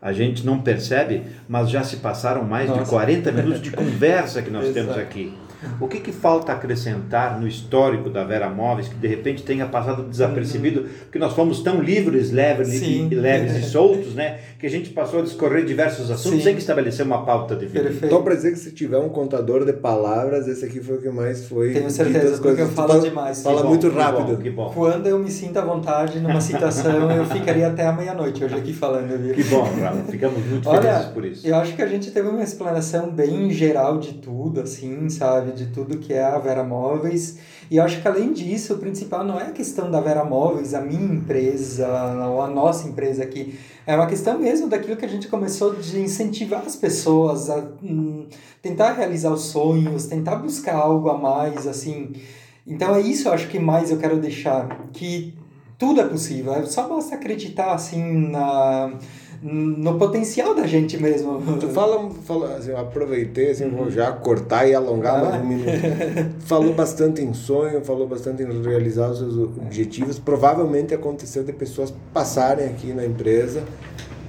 A gente não percebe, mas já se passaram mais de Nossa. 40 minutos de conversa que nós temos aqui. O que, que falta acrescentar no histórico da Vera Móveis que de repente tenha passado desapercebido, porque nós fomos tão livres, leves, e, Sim. leves e soltos, né? Que a gente passou a discorrer diversos assuntos Sim. sem estabelecer uma pauta de vida. Perfeito. Então, para dizer que se tiver um contador de palavras, esse aqui foi o que mais foi. Tenho certeza, porque eu falo demais. Fala Que bom, muito que rápido. bom, Que bom. Quando eu me sinto à vontade numa situação, eu ficaria até a meia-noite hoje aqui falando, viu? Que bom, Rafa. Ficamos muito Olha, felizes por isso. Eu acho que a gente teve uma explanação bem geral de tudo, assim, sabe? De tudo que é a Vera Móveis. E eu acho que além disso, o principal não é a questão da Vera Móveis, a minha empresa, ou a nossa empresa aqui. É uma questão mesmo daquilo que a gente começou de incentivar as pessoas a hum, tentar realizar os sonhos, tentar buscar algo a mais, assim. Então é isso, eu acho que mais eu quero deixar, que tudo é possível, é só basta acreditar, assim, na, no potencial da gente mesmo. Tu fala, fala assim, eu aproveitei, assim, vou já cortar e alongar mais um minuto. falou bastante em sonho, falou bastante em realizar os seus objetivos. Provavelmente aconteceu de pessoas passarem aqui na empresa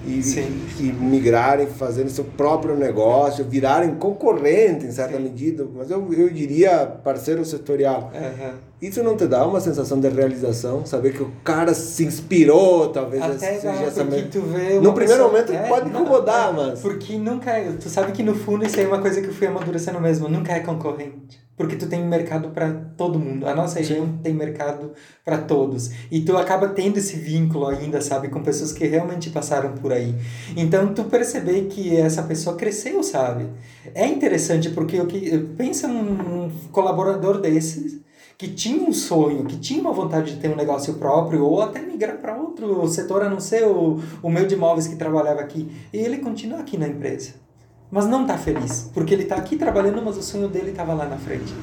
e, Sim. e migrarem, fazendo seu próprio negócio, virarem concorrente em certa Sim. medida, mas eu, eu diria parceiro setorial. Aham. Isso não te dá uma sensação de realização? Saber que o cara se inspirou, talvez Até essa porque me- tu vê uma No primeiro pessoa- momento é, pode não, incomodar, é, mas... Porque nunca é, tu sabe que no fundo isso aí é uma coisa que eu fui amadurecendo mesmo, nunca é concorrente. Porque tu tem mercado para todo mundo. A nossa região tem mercado para todos. E tu acaba tendo esse vínculo ainda, sabe, com pessoas que realmente passaram por aí. Então tu perceber que essa pessoa cresceu, sabe? É interessante porque o que pensa um colaborador desses que tinha um sonho, que tinha uma vontade de ter um negócio próprio ou até migrar para outro setor, a não ser o, o meu de imóveis que trabalhava aqui. E ele continua aqui na empresa. Mas não está feliz, porque ele está aqui trabalhando, mas o sonho dele estava lá na frente.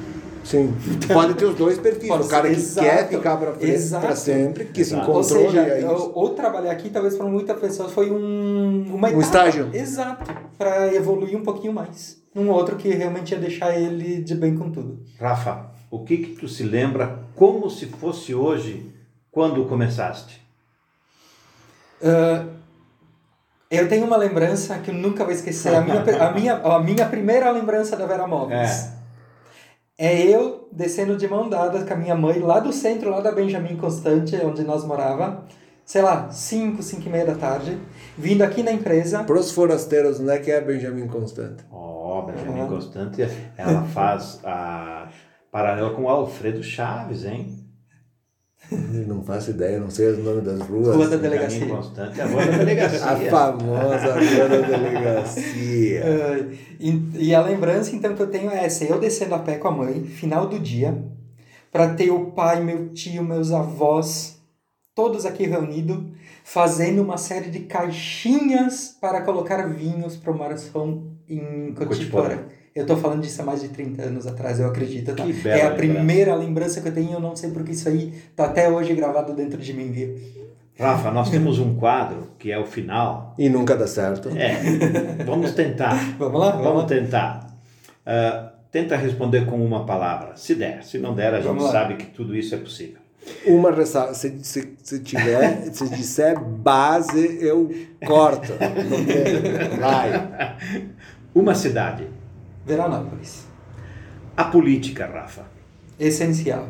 Sim. Pode ter os dois perfis. Pode o cara que exato, quer ficar pra frente exato. pra sempre, que se Exato. Ou encontrou seja, e é isso. ou, ou trabalhar aqui, talvez para muitas pessoas foi um, uma Um etapa. estágio. Exato, para evoluir um pouquinho mais. Um outro que realmente ia deixar ele de bem com tudo. Rafa, o que que tu se lembra como se fosse hoje quando começaste? Ah, eu tenho uma lembrança que eu nunca vou esquecer. A minha, a minha, a minha primeira lembrança da Vera Móveis. É. eu descendo de mão dada com a minha mãe lá do centro, lá da Benjamin Constante, onde nós morava. Sei lá, 5, 5 e meia da tarde. Vindo aqui na empresa. Pros forasteiros, não é que é Benjamin Constante. Ó, Benjamin Uhum. Constante, ela faz a paralelo com o Alfredo Chaves, hein? Não faço ideia, não sei o nome das ruas. Rua da delegacia. Constante, a rua da delegacia. A famosa rua da delegacia. Ah, e, e a lembrança então que eu tenho é essa, eu descendo a pé com a mãe, final do dia, para ter o pai, meu tio, meus avós, todos aqui reunidos, fazendo uma série de caixinhas para colocar vinhos para uma ação em Cotiporã. Cotiporã. Eu tô falando disso há mais de 30 anos atrás, eu acredito, tá? Que bela É a lembrança. primeira lembrança que eu tenho, eu não sei porque isso aí tá até hoje gravado dentro de mim, viu? Rafa, nós temos um quadro que é o final. E nunca dá certo. É, vamos tentar. Vamos lá? Vamos tentar. Ah, tenta responder com uma palavra, se der. Se não der, a gente Vamos lá. sabe que tudo isso é possível. Uma ressalva, se, se, se tiver, se disser base, eu corto. Não tem. Vai. Uma cidade. Veranópolis. A política, Rafa. Essencial.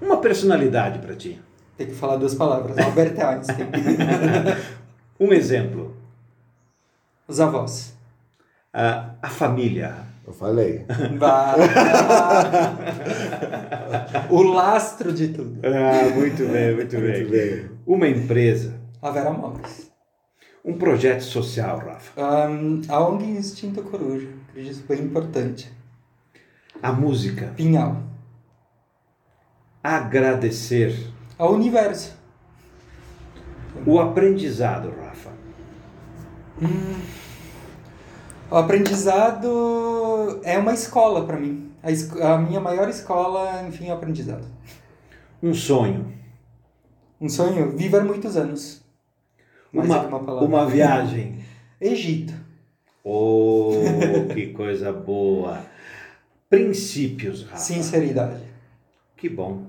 Uma personalidade para ti. Tem que falar duas palavras. Albert Einstein. Um exemplo. Os avós. Ah, a família. Eu falei. O lastro de tudo. Ah, muito bem, muito Muito bem. Uma empresa. A Vera Móveis. Um projeto social, Rafa. Ahn, a ONG Instinto Coruja. Acredito bem importante. A música. Pinhal. Agradecer. Ao universo. O aprendizado, Rafa. O aprendizado é uma escola para mim. A, a minha maior escola, enfim, é o aprendizado. Um sonho. Um sonho, viver muitos anos. Mais Uma, uma uma viagem. Egito. Oh, que coisa boa. Princípios, Rafa. Sinceridade. Que bom.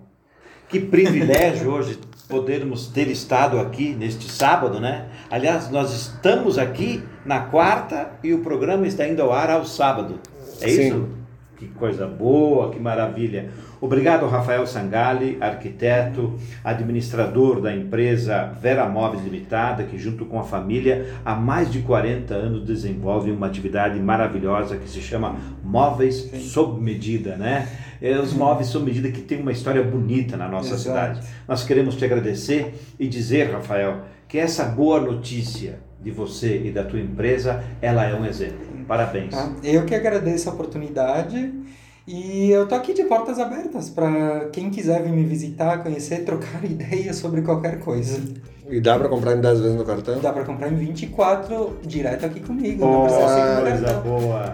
Que privilégio hoje podermos ter estado aqui neste sábado, né? Aliás, nós estamos aqui na quarta e o programa está indo ao ar ao sábado. É Sim. isso? Que coisa boa, que maravilha. Obrigado, Rafael Sangali, arquiteto, administrador da empresa Vera Móveis Limitada, que junto com a família há mais de 40 anos desenvolve uma atividade maravilhosa que se chama Móveis sob medida, né? É os móveis sob medida que tem uma história bonita na nossa Exato. cidade. Nós queremos te agradecer e dizer, Rafael, que essa boa notícia de você e da tua empresa, ela é um exemplo. Parabéns. Tá? Eu que agradeço a oportunidade e eu tô aqui de portas abertas para quem quiser vir me visitar, conhecer, trocar ideias sobre qualquer coisa. E dá pra comprar em 10 vezes no cartão? Dá para comprar em 24 direto aqui comigo, Oh, não coisa boa.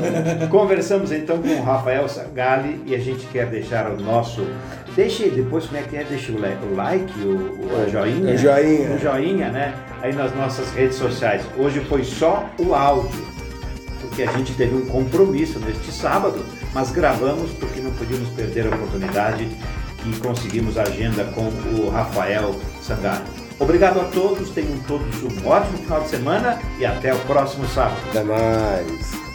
Conversamos então com o Rafael Sangali e a gente quer deixar o nosso. Deixe depois como é que é, deixa o, li- o like, o, o a joinha. O joinha. O joinha, né? Aí nas nossas redes sociais. Hoje foi só o áudio, porque a gente teve um compromisso neste sábado, mas gravamos porque não podíamos perder a oportunidade e conseguimos a agenda com o Rafael Sangali. Obrigado a todos, tenham todos um ótimo final de semana e até o próximo sábado. Até mais.